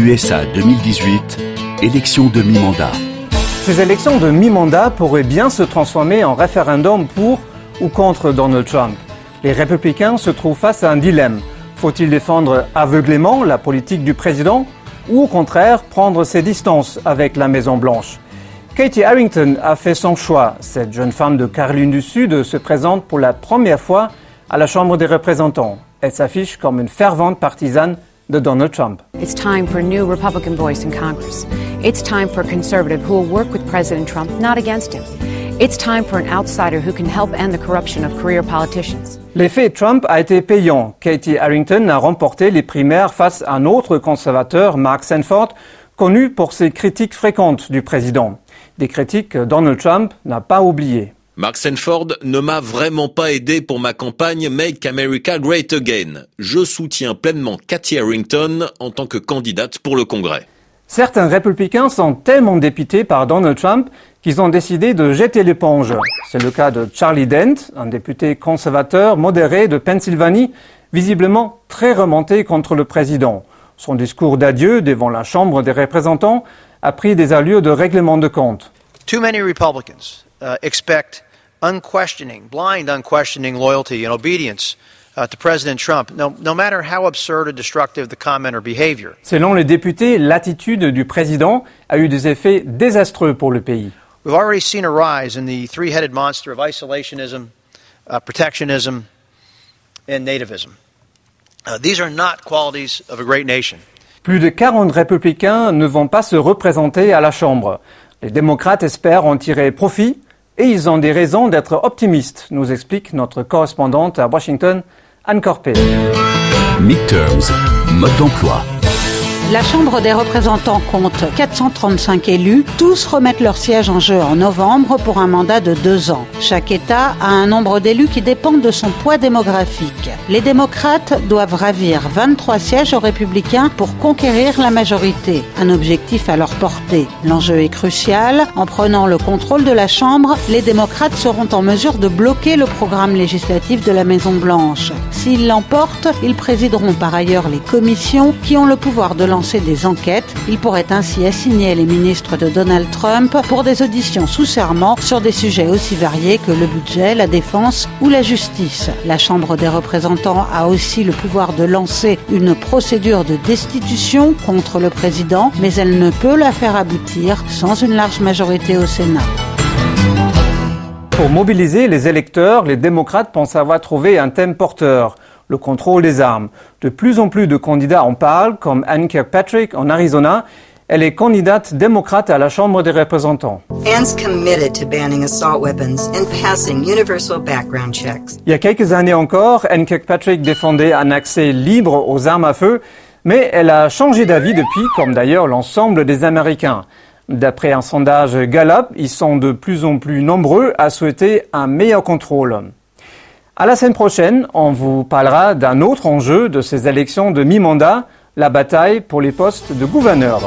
USA 2018, élection de mi-mandat. Ces élections de mi-mandat pourraient bien se transformer en référendum pour ou contre Donald Trump. Les républicains se trouvent face à un dilemme. Faut-il défendre aveuglément la politique du président ou au contraire prendre ses distances avec la Maison-Blanche? Katie Harrington a fait son choix. Cette jeune femme de Caroline du Sud se présente pour la première fois à la Chambre des représentants. Elle s'affiche comme une fervente partisane de Donald Trump. It's time for a new Republican voice in Congress. It's time for a conservative who will work with President Trump, not against him. It's time for an outsider who can help end the corruption of career politicians. L'effet Trump a été payant. Katie Harrington a remporté les primaires face à un autre conservateur, Mark Sanford, connu pour ses critiques fréquentes du président. Des critiques que Donald Trump n'a pas oubliées. Mark Sanford ne m'a vraiment pas aidé pour ma campagne Make America Great Again. Je soutiens pleinement Cathy Harrington en tant que candidate pour le Congrès. Certains républicains sont tellement dépités par Donald Trump qu'ils ont décidé de jeter l'éponge. C'est le cas de Charlie Dent, un député conservateur modéré de Pennsylvanie, visiblement très remonté contre le président. Son discours d'adieu devant la Chambre des représentants a pris des allures de règlement de compte. Too many Republicans uh, expect unquestioning, blind unquestioning loyalty and obedience uh, to President Trump, no, no matter how absurd or destructive the comment or behavior. Selon les députés, l'attitude du président a eu des effets désastreux pour le pays. We've already seen a rise in the three headed monster of isolationism, uh, protectionism, and nativism. Uh, these are not qualities of a great nation. Plus de 40 républicains ne vont pas se représenter à la Chambre. Les démocrates espèrent en tirer profit et ils ont des raisons d'être optimistes, nous explique notre correspondante à Washington, Anne Corpé. Midterms, mode d'emploi. La Chambre des représentants compte 435 élus. Tous remettent leur siège en jeu en novembre pour un mandat de deux ans. Chaque État a un nombre d'élus qui dépend de son poids démographique. Les démocrates doivent ravir 23 sièges aux républicains pour conquérir la majorité. Un objectif à leur portée. L'enjeu est crucial. En prenant le contrôle de la Chambre, les démocrates seront en mesure de bloquer le programme législatif de la Maison-Blanche. S'ils l'emportent, ils présideront par ailleurs les commissions qui ont le pouvoir de lancer des enquêtes. Ils pourraient ainsi assigner les ministres de Donald Trump pour des auditions sous serment sur des sujets aussi variés que le budget, la défense ou la justice. La Chambre des représentants a aussi le pouvoir de lancer une procédure de destitution contre le président, mais elle ne peut la faire aboutir sans une large majorité au Sénat. Pour mobiliser les électeurs, les démocrates pensent avoir trouvé un thème porteur, le contrôle des armes. De plus en plus de candidats en parlent, comme Anne Kirkpatrick en Arizona. Elle est candidate démocrate à la Chambre des représentants. Anne's committed to banning assault weapons and passing universal background checks. Il y a quelques années encore, Anne Kirkpatrick défendait un accès libre aux armes à feu, mais elle a changé d'avis depuis, comme d'ailleurs l'ensemble des Américains. D'après un sondage Gallup, ils sont de plus en plus nombreux à souhaiter un meilleur contrôle. À la semaine prochaine, on vous parlera d'un autre enjeu de ces élections de mi-mandat, la bataille pour les postes de gouverneur.